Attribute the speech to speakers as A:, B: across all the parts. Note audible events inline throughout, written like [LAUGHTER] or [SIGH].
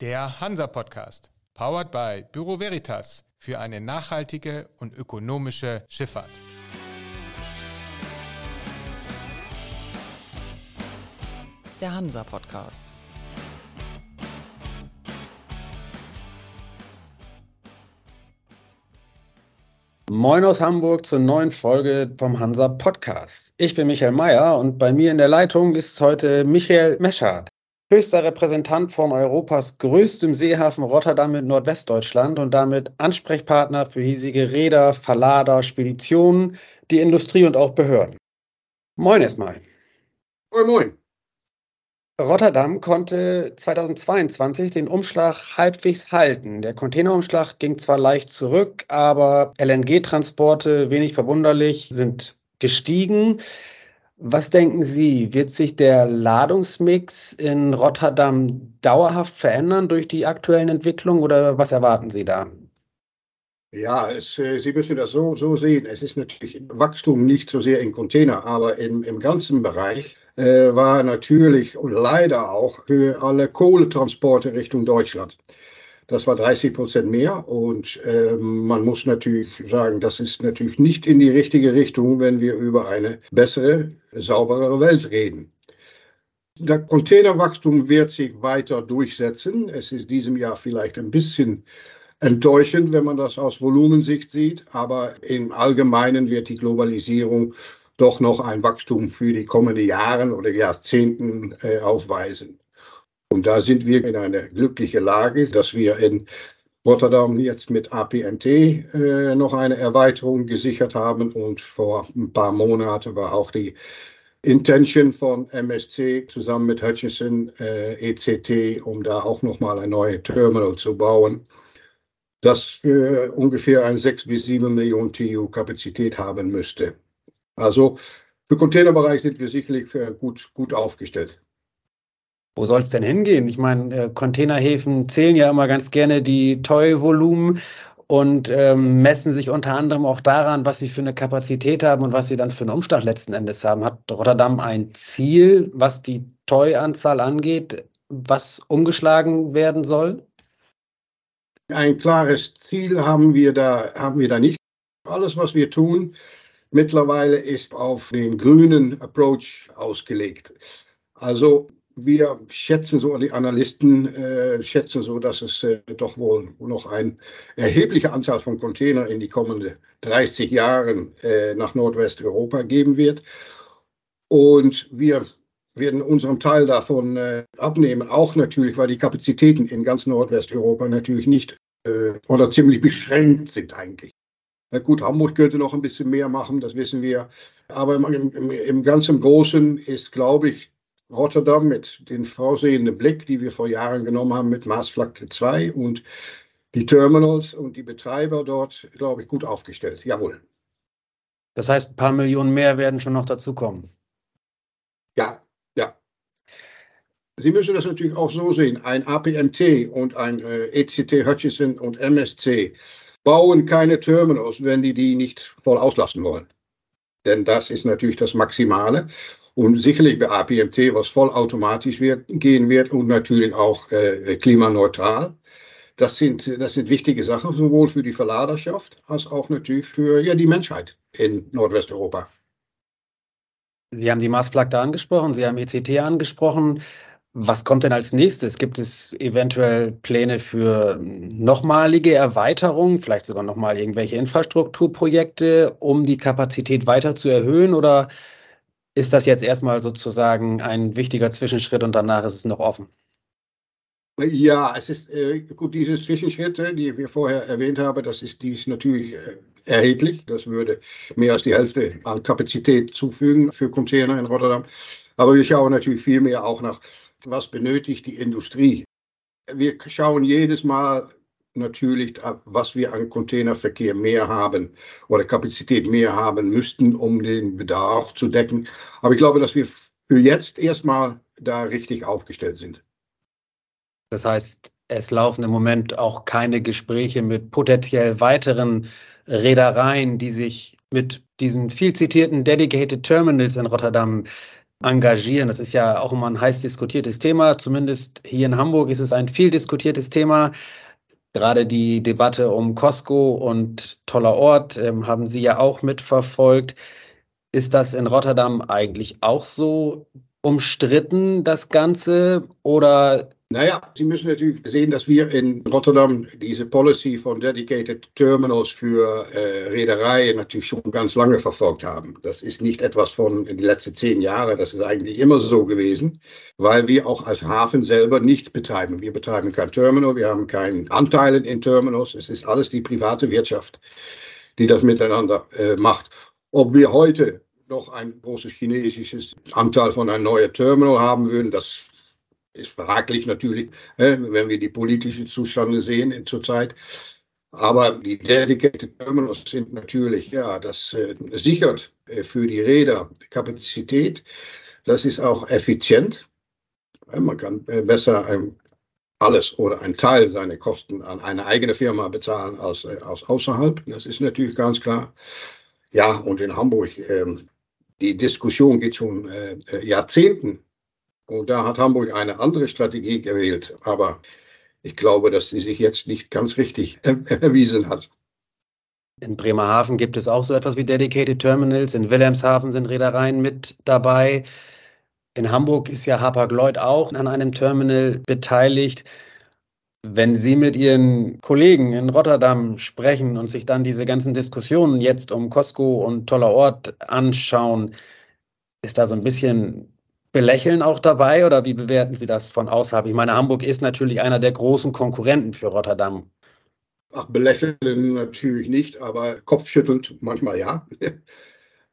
A: Der Hansa Podcast, powered by Büro Veritas für eine nachhaltige und ökonomische Schifffahrt.
B: Der Hansa Podcast.
C: Moin aus Hamburg zur neuen Folge vom Hansa Podcast. Ich bin Michael Mayer und bei mir in der Leitung ist heute Michael Meschardt höchster Repräsentant von Europas größtem Seehafen Rotterdam in Nordwestdeutschland und damit Ansprechpartner für hiesige Räder, Verlader, Speditionen, die Industrie und auch Behörden. Moin erstmal.
D: Moin, moin.
C: Rotterdam konnte 2022 den Umschlag halbwegs halten. Der Containerumschlag ging zwar leicht zurück, aber LNG-Transporte, wenig verwunderlich, sind gestiegen. Was denken Sie, wird sich der Ladungsmix in Rotterdam dauerhaft verändern durch die aktuellen Entwicklungen oder was erwarten Sie da?
D: Ja, es, äh, Sie müssen das so, so sehen. Es ist natürlich Wachstum nicht so sehr in Container, aber im, im ganzen Bereich äh, war natürlich und leider auch für alle Kohletransporte Richtung Deutschland. Das war 30 Prozent mehr und äh, man muss natürlich sagen, das ist natürlich nicht in die richtige Richtung, wenn wir über eine bessere, sauberere Welt reden. Der Containerwachstum wird sich weiter durchsetzen. Es ist diesem Jahr vielleicht ein bisschen enttäuschend, wenn man das aus Volumensicht sieht, aber im Allgemeinen wird die Globalisierung doch noch ein Wachstum für die kommenden Jahre oder Jahrzehnten äh, aufweisen. Und da sind wir in einer glücklichen Lage, dass wir in Rotterdam jetzt mit APNT äh, noch eine Erweiterung gesichert haben. Und vor ein paar Monaten war auch die Intention von MSC zusammen mit Hutchison äh, ECT, um da auch nochmal ein neues Terminal zu bauen, das für ungefähr ein 6 bis 7 Millionen TU Kapazität haben müsste. Also für Containerbereich sind wir sicherlich gut, gut aufgestellt.
C: Wo soll es denn hingehen? Ich meine, äh, Containerhäfen zählen ja immer ganz gerne die Toy-Volumen und ähm, messen sich unter anderem auch daran, was sie für eine Kapazität haben und was sie dann für einen Umschlag letzten Endes haben. Hat Rotterdam ein Ziel, was die Toy-Anzahl angeht, was umgeschlagen werden soll?
D: Ein klares Ziel haben wir da, haben wir da nicht. Alles, was wir tun, mittlerweile ist auf den grünen Approach ausgelegt. Also wir schätzen so, die Analysten äh, schätzen so, dass es äh, doch wohl noch eine erhebliche Anzahl von Containern in die kommenden 30 Jahren äh, nach Nordwesteuropa geben wird. Und wir werden unseren Teil davon äh, abnehmen, auch natürlich, weil die Kapazitäten in ganz Nordwesteuropa natürlich nicht äh, oder ziemlich beschränkt sind eigentlich. Na gut, Hamburg könnte noch ein bisschen mehr machen, das wissen wir. Aber im, im, im ganzen Großen ist, glaube ich, Rotterdam mit dem vorsehenden Blick, die wir vor Jahren genommen haben mit Maßflagge 2 und die Terminals und die Betreiber dort, glaube ich, gut aufgestellt. Jawohl.
C: Das heißt, ein paar Millionen mehr werden schon noch dazukommen.
D: Ja, ja. Sie müssen das natürlich auch so sehen. Ein APMT und ein äh, ECT Hutchison und MSC bauen keine Terminals, wenn die die nicht voll auslassen wollen. Denn das ist natürlich das Maximale und sicherlich bei APMT, was vollautomatisch wird, gehen wird und natürlich auch äh, klimaneutral. Das sind, das sind wichtige Sachen, sowohl für die Verladerschaft als auch natürlich für ja, die Menschheit in Nordwesteuropa.
C: Sie haben die Marsflagge angesprochen, Sie haben ECT angesprochen. Was kommt denn als nächstes? Gibt es eventuell Pläne für nochmalige Erweiterungen, vielleicht sogar nochmal irgendwelche Infrastrukturprojekte, um die Kapazität weiter zu erhöhen? Oder ist das jetzt erstmal sozusagen ein wichtiger Zwischenschritt und danach ist es noch offen?
D: Ja, es ist äh, gut, diese Zwischenschritte, die wir vorher erwähnt haben, das ist dies natürlich äh, erheblich. Das würde mehr als die Hälfte an Kapazität zufügen für Container in Rotterdam. Aber wir schauen natürlich viel mehr auch nach, was benötigt die Industrie. Wir schauen jedes Mal natürlich, was wir an Containerverkehr mehr haben oder Kapazität mehr haben müssten, um den Bedarf zu decken. Aber ich glaube, dass wir für jetzt erstmal da richtig aufgestellt sind.
C: Das heißt, es laufen im Moment auch keine Gespräche mit potenziell weiteren Reedereien, die sich mit diesen viel zitierten Dedicated Terminals in Rotterdam engagieren? Das ist ja auch immer ein heiß diskutiertes Thema. Zumindest hier in Hamburg ist es ein viel diskutiertes Thema. Gerade die Debatte um Costco und toller Ort ähm, haben Sie ja auch mitverfolgt. Ist das in Rotterdam eigentlich auch so umstritten, das Ganze? Oder
D: naja, Sie müssen natürlich sehen, dass wir in Rotterdam diese Policy von Dedicated Terminals für äh, Reedereien natürlich schon ganz lange verfolgt haben. Das ist nicht etwas von den letzten zehn Jahren, das ist eigentlich immer so gewesen, weil wir auch als Hafen selber nichts betreiben. Wir betreiben kein Terminal, wir haben keinen Anteil in Terminals, es ist alles die private Wirtschaft, die das miteinander äh, macht. Ob wir heute noch ein großes chinesisches Anteil von einem neuen Terminal haben würden, das ist fraglich natürlich, wenn wir die politischen Zustände sehen zurzeit. Aber die Dedicated Terminals sind natürlich, ja, das äh, sichert äh, für die Räder Kapazität. Das ist auch effizient. Man kann äh, besser ähm, alles oder einen Teil seiner Kosten an eine eigene Firma bezahlen als, äh, als außerhalb. Das ist natürlich ganz klar. Ja, und in Hamburg, ähm, die Diskussion geht schon äh, äh, Jahrzehnten und da hat Hamburg eine andere Strategie gewählt. Aber ich glaube, dass sie sich jetzt nicht ganz richtig [LAUGHS] erwiesen hat.
C: In Bremerhaven gibt es auch so etwas wie Dedicated Terminals. In Wilhelmshaven sind Reedereien mit dabei. In Hamburg ist ja Hapag-Lloyd auch an einem Terminal beteiligt. Wenn Sie mit Ihren Kollegen in Rotterdam sprechen und sich dann diese ganzen Diskussionen jetzt um Costco und toller Ort anschauen, ist da so ein bisschen Belächeln auch dabei oder wie bewerten Sie das von außerhalb? Ich meine, Hamburg ist natürlich einer der großen Konkurrenten für Rotterdam.
D: Ach, belächeln natürlich nicht, aber kopfschüttelnd manchmal ja. [LAUGHS]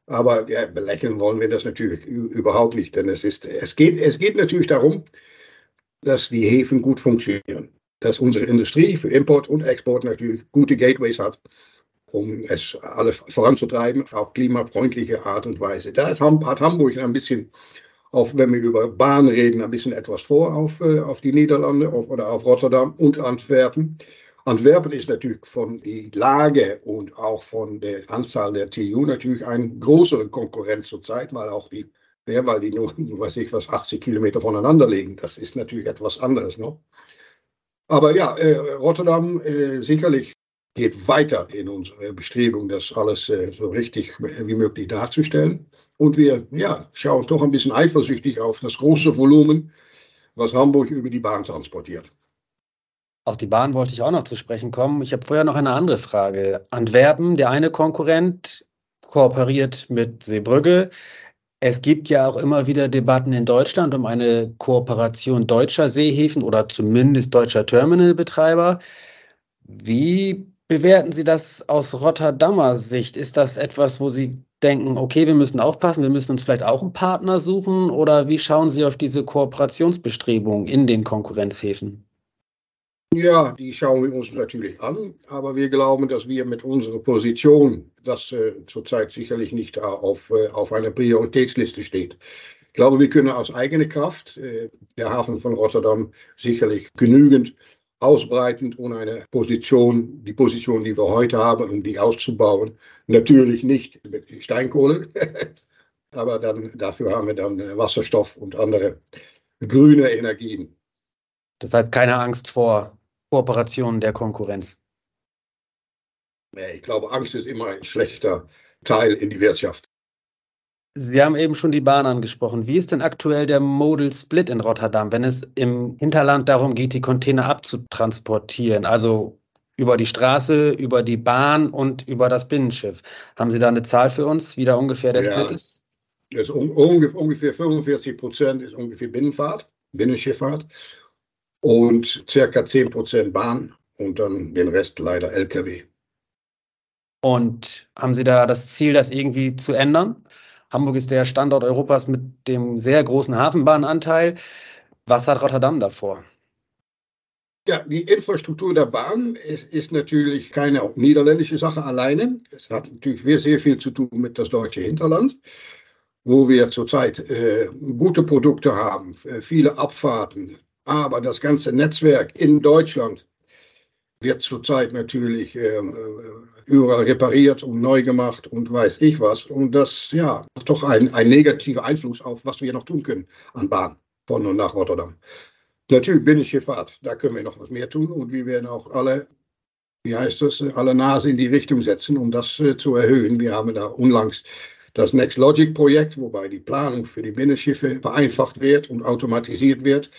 D: Aber ja, belächeln wollen wir das natürlich überhaupt nicht, denn es, ist, es, geht, es geht natürlich darum, dass die Häfen gut funktionieren, dass unsere Industrie für Import und Export natürlich gute Gateways hat, um es alles voranzutreiben auf klimafreundliche Art und Weise. Da hat Hamburg ein bisschen auf, wenn wir über Bahn reden, ein bisschen etwas vor auf, äh, auf die Niederlande auf, oder auf Rotterdam und Antwerpen. Antwerpen ist natürlich von der Lage und auch von der Anzahl der TU natürlich ein größere Konkurrent zurzeit, weil auch die, ja, weil die nur, [LAUGHS] weiß ich was, 80 Kilometer voneinander liegen. Das ist natürlich etwas anderes noch. Aber ja, äh, Rotterdam äh, sicherlich geht weiter in unsere Bestrebung, das alles äh, so richtig wie möglich darzustellen. Und wir ja, schauen doch ein bisschen eifersüchtig auf das große Volumen, was Hamburg über die Bahn transportiert.
C: Auf die Bahn wollte ich auch noch zu sprechen kommen. Ich habe vorher noch eine andere Frage. Antwerpen, der eine Konkurrent, kooperiert mit Seebrügge. Es gibt ja auch immer wieder Debatten in Deutschland um eine Kooperation deutscher Seehäfen oder zumindest deutscher Terminalbetreiber. Wie bewerten Sie das aus Rotterdamer Sicht? Ist das etwas, wo Sie denken, okay, wir müssen aufpassen, wir müssen uns vielleicht auch einen Partner suchen? Oder wie schauen Sie auf diese Kooperationsbestrebungen in den Konkurrenzhäfen?
D: Ja, die schauen wir uns natürlich an, aber wir glauben, dass wir mit unserer Position, das äh, zurzeit sicherlich nicht auf, äh, auf einer Prioritätsliste steht. Ich glaube, wir können aus eigener Kraft, äh, der Hafen von Rotterdam, sicherlich genügend ausbreiten und eine Position, die Position, die wir heute haben, um die auszubauen, natürlich nicht mit Steinkohle, [LAUGHS] aber dann, dafür haben wir dann Wasserstoff und andere grüne Energien.
C: Das heißt, keine Angst vor Kooperationen der Konkurrenz.
D: Ich glaube, Angst ist immer ein schlechter Teil in die Wirtschaft.
C: Sie haben eben schon die Bahn angesprochen. Wie ist denn aktuell der Modal Split in Rotterdam, wenn es im Hinterland darum geht, die Container abzutransportieren? Also über die Straße, über die Bahn und über das Binnenschiff. Haben Sie da eine Zahl für uns, wie da ungefähr der ja, Split ist?
D: ist ungefähr 45 Prozent ist ungefähr Binnenfahrt, Binnenschifffahrt und circa 10 Prozent Bahn und dann den Rest leider Lkw.
C: Und haben Sie da das Ziel, das irgendwie zu ändern? Hamburg ist der Standort Europas mit dem sehr großen Hafenbahnanteil. Was hat Rotterdam davor?
D: Ja, die Infrastruktur der Bahn ist, ist, natürlich keine niederländische Sache alleine. Es hat natürlich sehr viel zu tun mit das deutsche Hinterland, wo wir zurzeit äh, gute Produkte haben, äh, viele Abfahrten. Aber das ganze Netzwerk in Deutschland wird zurzeit natürlich äh, überall repariert und neu gemacht und weiß ich was. Und das, ja, hat doch ein, ein negativer Einfluss auf, was wir noch tun können an Bahn von und nach Rotterdam. Natürlich Binnenschifffahrt, da können wir noch was mehr tun und wir werden auch alle, wie heißt das, alle Nase in die Richtung setzen, um das äh, zu erhöhen. Wir haben da unlangs das Next Logic Projekt, wobei die Planung für die Binnenschiffe vereinfacht wird und automatisiert wird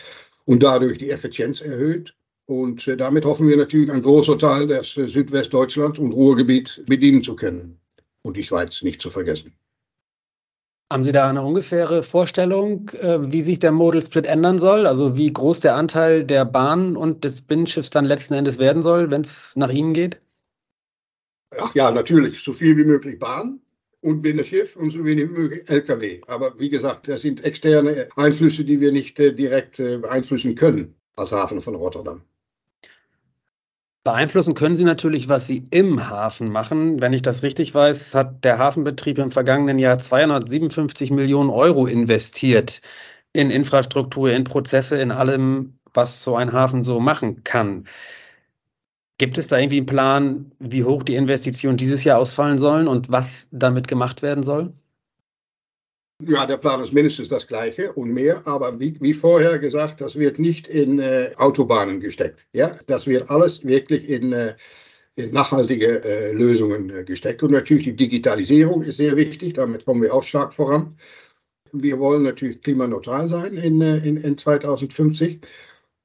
D: und dadurch die Effizienz erhöht. Und äh, damit hoffen wir natürlich, einen großen Teil des äh, Südwestdeutschland und Ruhrgebiet bedienen zu können und die Schweiz nicht zu vergessen.
C: Haben Sie da eine ungefähre Vorstellung, äh, wie sich der Modal Split ändern soll? Also wie groß der Anteil der Bahn und des Binnenschiffs dann letzten Endes werden soll, wenn es nach Ihnen geht?
D: Ach ja, natürlich. So viel wie möglich Bahn und Binnenschiff und so wenig wie möglich Lkw. Aber wie gesagt, das sind externe Einflüsse, die wir nicht direkt beeinflussen können als Hafen von Rotterdam.
C: Beeinflussen können Sie natürlich, was Sie im Hafen machen. Wenn ich das richtig weiß, hat der Hafenbetrieb im vergangenen Jahr 257 Millionen Euro investiert in Infrastruktur, in Prozesse, in allem, was so ein Hafen so machen kann. Gibt es da irgendwie einen Plan, wie hoch die Investitionen dieses Jahr ausfallen sollen und was damit gemacht werden soll?
D: Ja, der Plan ist mindestens das gleiche und mehr, aber wie, wie vorher gesagt, das wird nicht in äh, Autobahnen gesteckt. Ja, das wird alles wirklich in, äh, in nachhaltige äh, Lösungen äh, gesteckt. Und natürlich die Digitalisierung ist sehr wichtig, damit kommen wir auch stark voran. Wir wollen natürlich klimaneutral sein in, äh, in, in 2050.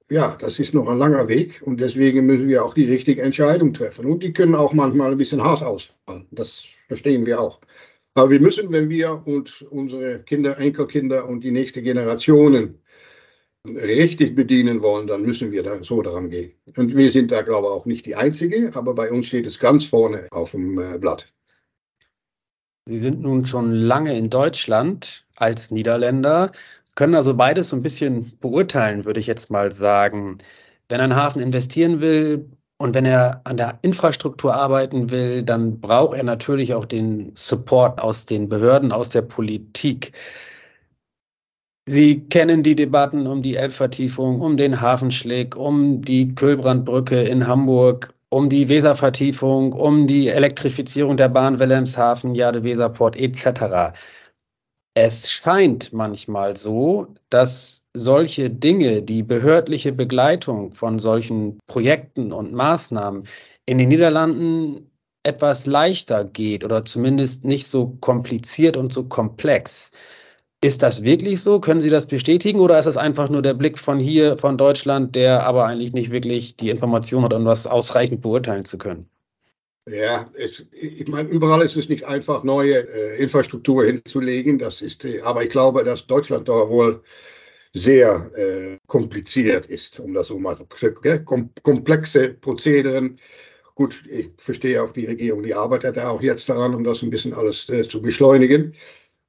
D: Ja, das ist noch ein langer Weg und deswegen müssen wir auch die richtige Entscheidung treffen. Und die können auch manchmal ein bisschen hart ausfallen. Das verstehen wir auch. Aber wir müssen, wenn wir und unsere Kinder, Enkelkinder und die nächste Generationen richtig bedienen wollen, dann müssen wir da so daran gehen. Und wir sind da, glaube ich, auch nicht die Einzige, aber bei uns steht es ganz vorne auf dem äh, Blatt.
C: Sie sind nun schon lange in Deutschland als Niederländer, können also beides so ein bisschen beurteilen, würde ich jetzt mal sagen. Wenn ein Hafen investieren will, und wenn er an der Infrastruktur arbeiten will, dann braucht er natürlich auch den Support aus den Behörden, aus der Politik. Sie kennen die Debatten um die Elbvertiefung, um den Hafenschlick, um die Kölbrandbrücke in Hamburg, um die Weservertiefung, um die Elektrifizierung der Bahn Wilhelmshaven, Jade Weserport etc. Es scheint manchmal so, dass solche Dinge, die behördliche Begleitung von solchen Projekten und Maßnahmen in den Niederlanden etwas leichter geht oder zumindest nicht so kompliziert und so komplex. Ist das wirklich so? Können Sie das bestätigen oder ist das einfach nur der Blick von hier, von Deutschland, der aber eigentlich nicht wirklich die Information hat, um was ausreichend beurteilen zu können?
D: Ja, es, ich meine, überall ist es nicht einfach, neue äh, Infrastruktur hinzulegen. Das ist, äh, aber ich glaube, dass Deutschland da wohl sehr äh, kompliziert ist, um das so mal zu. Kom komplexe Prozederen. Gut, ich verstehe auch die Regierung, die arbeitet ja auch jetzt daran, um das ein bisschen alles äh, zu beschleunigen.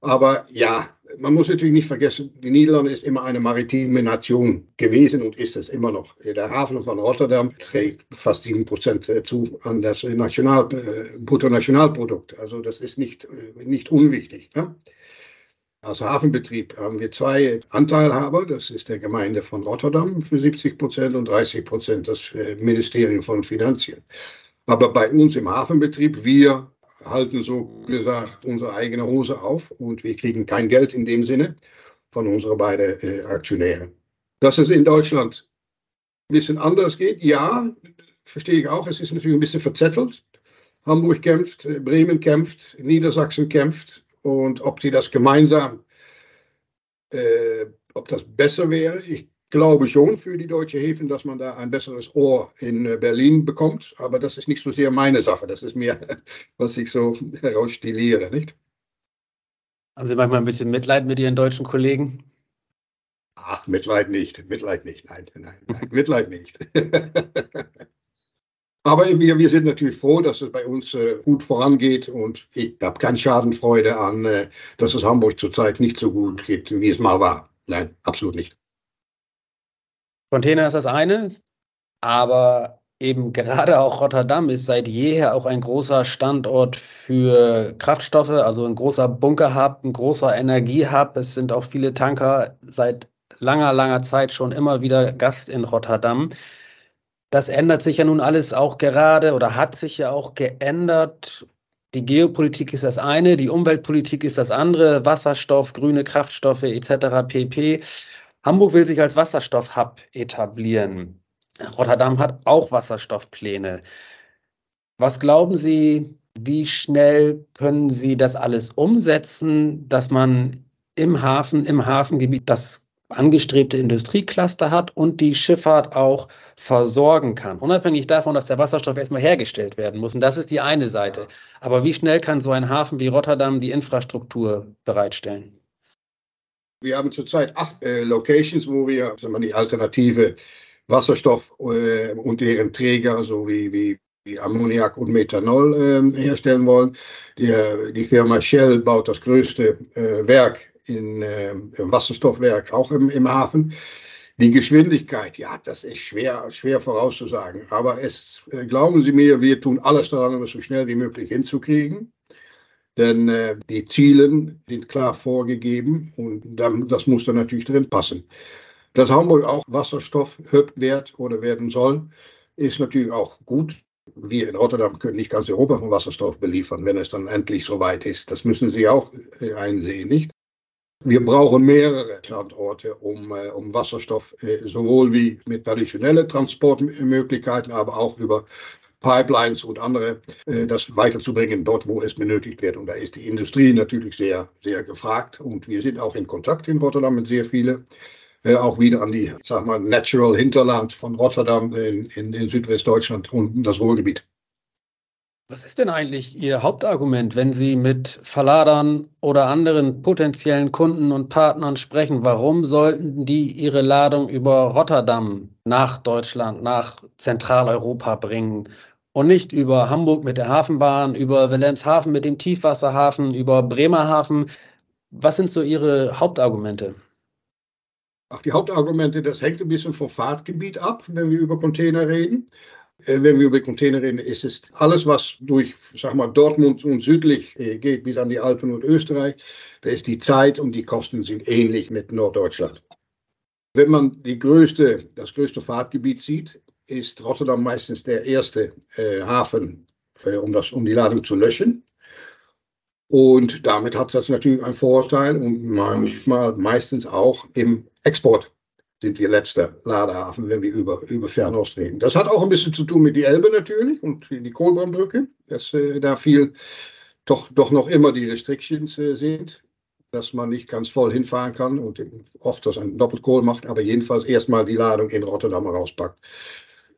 D: Aber ja, man muss natürlich nicht vergessen, die Niederlande ist immer eine maritime Nation gewesen und ist es immer noch. Der Hafen von Rotterdam trägt fast 7 Prozent äh, zu an das National, äh, Bruttonationalprodukt. Also das ist nicht, äh, nicht unwichtig. Ne? Als Hafenbetrieb haben wir zwei Anteilhaber. Das ist der Gemeinde von Rotterdam für 70 Prozent und 30 Prozent das Ministerium von Finanzen. Aber bei uns im Hafenbetrieb, wir halten so gesagt unsere eigene Hose auf und wir kriegen kein Geld in dem Sinne von unseren beiden äh, Aktionären. Dass es in Deutschland ein bisschen anders geht, ja, verstehe ich auch. Es ist natürlich ein bisschen verzettelt. Hamburg kämpft, äh, Bremen kämpft, Niedersachsen kämpft und ob die das gemeinsam, äh, ob das besser wäre, ich glaube schon für die deutsche Häfen, dass man da ein besseres Ohr in äh, Berlin bekommt. Aber das ist nicht so sehr meine Sache. Das ist mehr, [LAUGHS] was ich so [LAUGHS] herausstiliere, nicht?
C: Haben Sie manchmal ein bisschen Mitleid mit Ihren deutschen Kollegen?
D: Ach, Mitleid nicht. Mitleid nicht. Nein, nein, nein. [LAUGHS] Mitleid nicht. Aber wir, wir sind natürlich froh, dass es bei uns äh, gut vorangeht und ich habe keine Schadenfreude an, äh, dass es Hamburg zurzeit nicht so gut geht, wie es mal war. Nein, absolut nicht.
C: Container ist das eine, aber eben gerade auch Rotterdam ist seit jeher auch ein großer Standort für Kraftstoffe, also ein großer Bunkerhub, ein großer Energiehub. Es sind auch viele Tanker seit langer, langer Zeit schon immer wieder Gast in Rotterdam. Das ändert sich ja nun alles auch gerade oder hat sich ja auch geändert. Die Geopolitik ist das eine, die Umweltpolitik ist das andere, Wasserstoff, grüne Kraftstoffe etc. pp. Hamburg will sich als Wasserstoffhub etablieren. Rotterdam hat auch Wasserstoffpläne. Was glauben Sie, wie schnell können Sie das alles umsetzen, dass man im Hafen, im Hafengebiet das angestrebte Industriecluster hat und die Schifffahrt auch versorgen kann. Unabhängig davon, dass der Wasserstoff erstmal hergestellt werden muss. Und das ist die eine Seite. Aber wie schnell kann so ein Hafen wie Rotterdam die Infrastruktur bereitstellen?
D: Wir haben zurzeit acht äh, Locations, wo wir sagen wir, die alternative Wasserstoff äh, und deren Träger, so wie, wie, Ammoniak und Methanol äh, herstellen wollen. Die, die, Firma Shell baut das größte äh, Werk in äh, Wasserstoffwerk auch im, im Hafen. Die Geschwindigkeit, ja, das ist schwer, schwer vorauszusagen. Aber es, äh, glauben Sie mir, wir tun alles daran, um es so schnell wie möglich hinzukriegen. Denn äh, die Ziele sind klar vorgegeben und dann, das muss dann natürlich drin passen. Dass Hamburg auch Wasserstoff wird oder werden soll, ist natürlich auch gut. Wir in Rotterdam können nicht ganz Europa von Wasserstoff beliefern, wenn es dann endlich soweit ist. Das müssen Sie auch äh, einsehen, nicht? Wir brauchen mehrere Standorte, um, äh, um Wasserstoff äh, sowohl wie mit traditionellen Transportmöglichkeiten, aber auch über Pipelines und andere, äh, das weiterzubringen, dort, wo es benötigt wird. Und da ist die Industrie natürlich sehr, sehr gefragt. Und wir sind auch in Kontakt in Rotterdam mit sehr vielen. Äh, auch wieder an die, sag mal, Natural Hinterland von Rotterdam in, in, in Südwestdeutschland und das Ruhrgebiet.
C: Was ist denn eigentlich Ihr Hauptargument, wenn Sie mit Verladern oder anderen potenziellen Kunden und Partnern sprechen? Warum sollten die ihre Ladung über Rotterdam nach Deutschland, nach Zentraleuropa bringen und nicht über Hamburg mit der Hafenbahn, über Wilhelmshaven mit dem Tiefwasserhafen, über Bremerhaven? Was sind so Ihre Hauptargumente?
D: Ach, die Hauptargumente, das hängt ein bisschen vom Fahrtgebiet ab, wenn wir über Container reden. Äh, wenn wir über Container reden, ist es alles, was durch, sag mal, Dortmund und südlich äh, geht, bis an die Alpen und Österreich. Da ist die Zeit und die Kosten sind ähnlich mit Norddeutschland. Wenn man größte, das größte Fahrtgebiet sieht, ist Rotterdam meistens der erste äh, Hafen, äh, um, das, um die Ladung zu löschen. Und damit hat das natürlich einen Vorteil und manchmal, meistens auch im Export sind wir letzter Ladehafen, wenn wir über, über Fernost reden. Das hat auch ein bisschen zu tun mit die Elbe natürlich und die Kohlbahnbrücke, dass äh, da viel doch, doch noch immer die Restrictions äh, sind, dass man nicht ganz voll hinfahren kann und oft das ein Doppelkohl macht, aber jedenfalls erstmal die Ladung in Rotterdam rauspackt.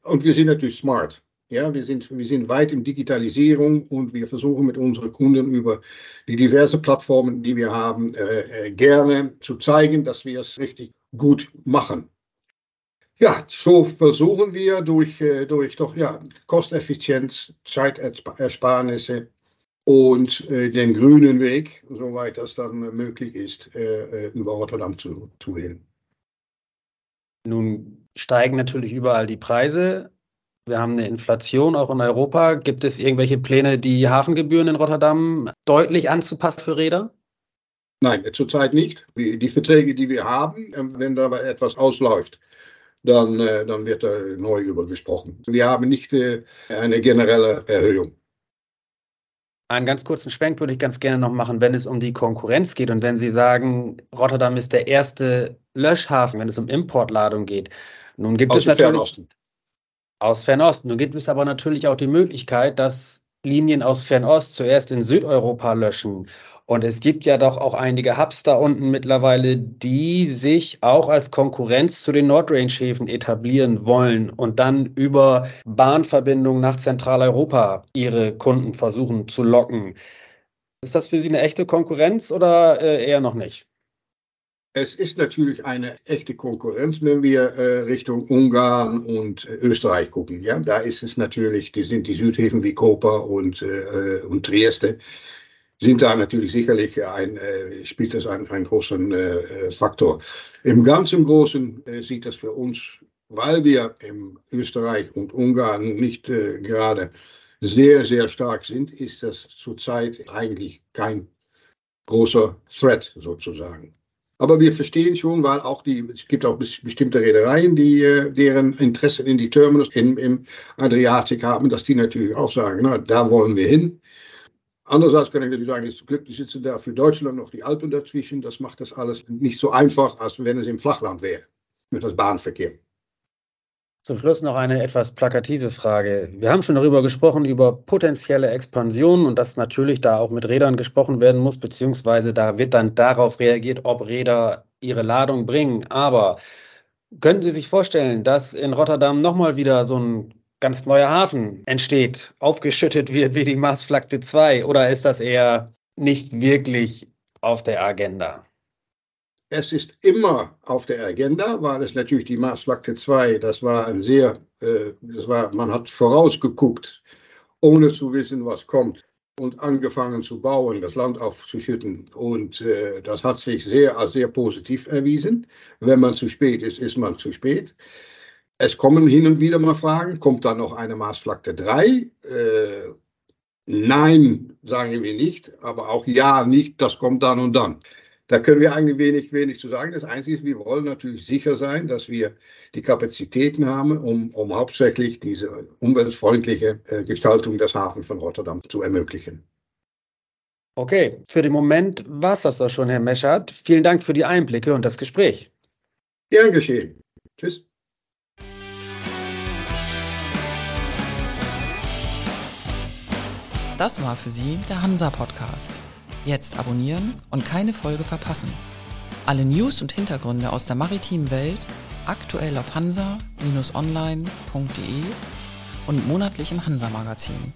D: Und wir sind natürlich smart. Ja, wir sind, wir sind weit in Digitalisierung und wir versuchen mit unseren Kunden über die diversen Plattformen, die wir haben, äh, äh gerne zu zeigen, dass wir es richtig gut machen. Ja, so versuchen wir durch, äh, durch doch, ja, Kosteffizienz, Zeitersparnisse und äh, den grünen Weg, soweit das dann möglich ist, äh, äh, über Rotterdam zu, zu wählen.
C: Nun steigen natürlich überall die Preise. Wir haben eine Inflation auch in Europa. Gibt es irgendwelche Pläne, die Hafengebühren in Rotterdam deutlich anzupassen für Räder?
D: Nein, zurzeit nicht. Die Verträge, die wir haben, ähm, wenn da etwas ausläuft, dann, äh, dann wird da neu über gesprochen. Wir haben nicht äh, eine generelle Erhöhung.
C: Einen ganz kurzen Schwenk würde ich ganz gerne noch machen, wenn es um die Konkurrenz geht und wenn Sie sagen, Rotterdam ist der erste Löschhafen, wenn es um Importladung geht. Nun gibt aus es natürlich Fernosten. aus Fernost. Nun gibt es aber natürlich auch die Möglichkeit, dass Linien aus Fernost zuerst in Südeuropa löschen und es gibt ja doch auch einige Hubs da unten mittlerweile, die sich auch als Konkurrenz zu den Nordrange-Häfen etablieren wollen und dann über Bahnverbindungen nach Zentraleuropa ihre Kunden versuchen zu locken. Ist das für Sie eine echte Konkurrenz oder äh, eher noch nicht?
D: Es ist natürlich eine echte Konkurrenz, wenn wir äh, Richtung Ungarn und äh, Österreich gucken. Ja, da ist es natürlich, die sind die Südhäfen wie Koper und, äh, und Trieste sind da natürlich sicherlich ein, äh, spielt das einen, einen großen äh, Faktor. Im ganzen Großen äh, sieht das für uns, weil wir im Österreich und Ungarn nicht äh, gerade sehr, sehr stark sind, ist das zurzeit eigentlich kein großer Threat sozusagen. Aber wir verstehen schon, weil auch die, es gibt auch bestimmte Reedereien, die äh, deren Interesse in die Terminals in, im Adriatik haben, dass die natürlich auch sagen, na, da wollen wir hin. Andererseits kann ich natürlich sagen, ist glücklich sitzen da für Deutschland noch die Alpen dazwischen. Das macht das alles nicht so einfach, als wenn es im Flachland wäre, mit das Bahnverkehr.
C: Zum Schluss noch eine etwas plakative Frage. Wir haben schon darüber gesprochen, über potenzielle Expansion und dass natürlich da auch mit Rädern gesprochen werden muss, beziehungsweise da wird dann darauf reagiert, ob Räder ihre Ladung bringen. Aber können Sie sich vorstellen, dass in Rotterdam nochmal wieder so ein ganz neuer Hafen entsteht, aufgeschüttet wird wie die Marsflagte 2? Oder ist das eher nicht wirklich auf der Agenda?
D: Es ist immer auf der Agenda, weil es natürlich die Marsflagte 2, das war ein sehr, äh, das war, man hat vorausgeguckt, ohne zu wissen, was kommt und angefangen zu bauen, das Land aufzuschütten. Und äh, das hat sich sehr sehr positiv erwiesen. Wenn man zu spät ist, ist man zu spät. Es kommen hin und wieder mal Fragen, kommt da noch eine Marsflagte 3? Äh, nein, sagen wir nicht, aber auch ja, nicht, das kommt dann und dann. Da können wir eigentlich wenig, wenig zu sagen. Das Einzige ist, wir wollen natürlich sicher sein, dass wir die Kapazitäten haben, um, um hauptsächlich diese umweltfreundliche äh, Gestaltung des Hafens von Rotterdam zu ermöglichen.
C: Okay, für den Moment war es das doch schon, Herr Meschert. Vielen Dank für die Einblicke und das Gespräch.
D: Gern geschehen. Tschüss.
B: Das war für Sie der Hansa-Podcast. Jetzt abonnieren und keine Folge verpassen. Alle News und Hintergründe aus der maritimen Welt aktuell auf hansa-online.de und monatlich im Hansa-Magazin.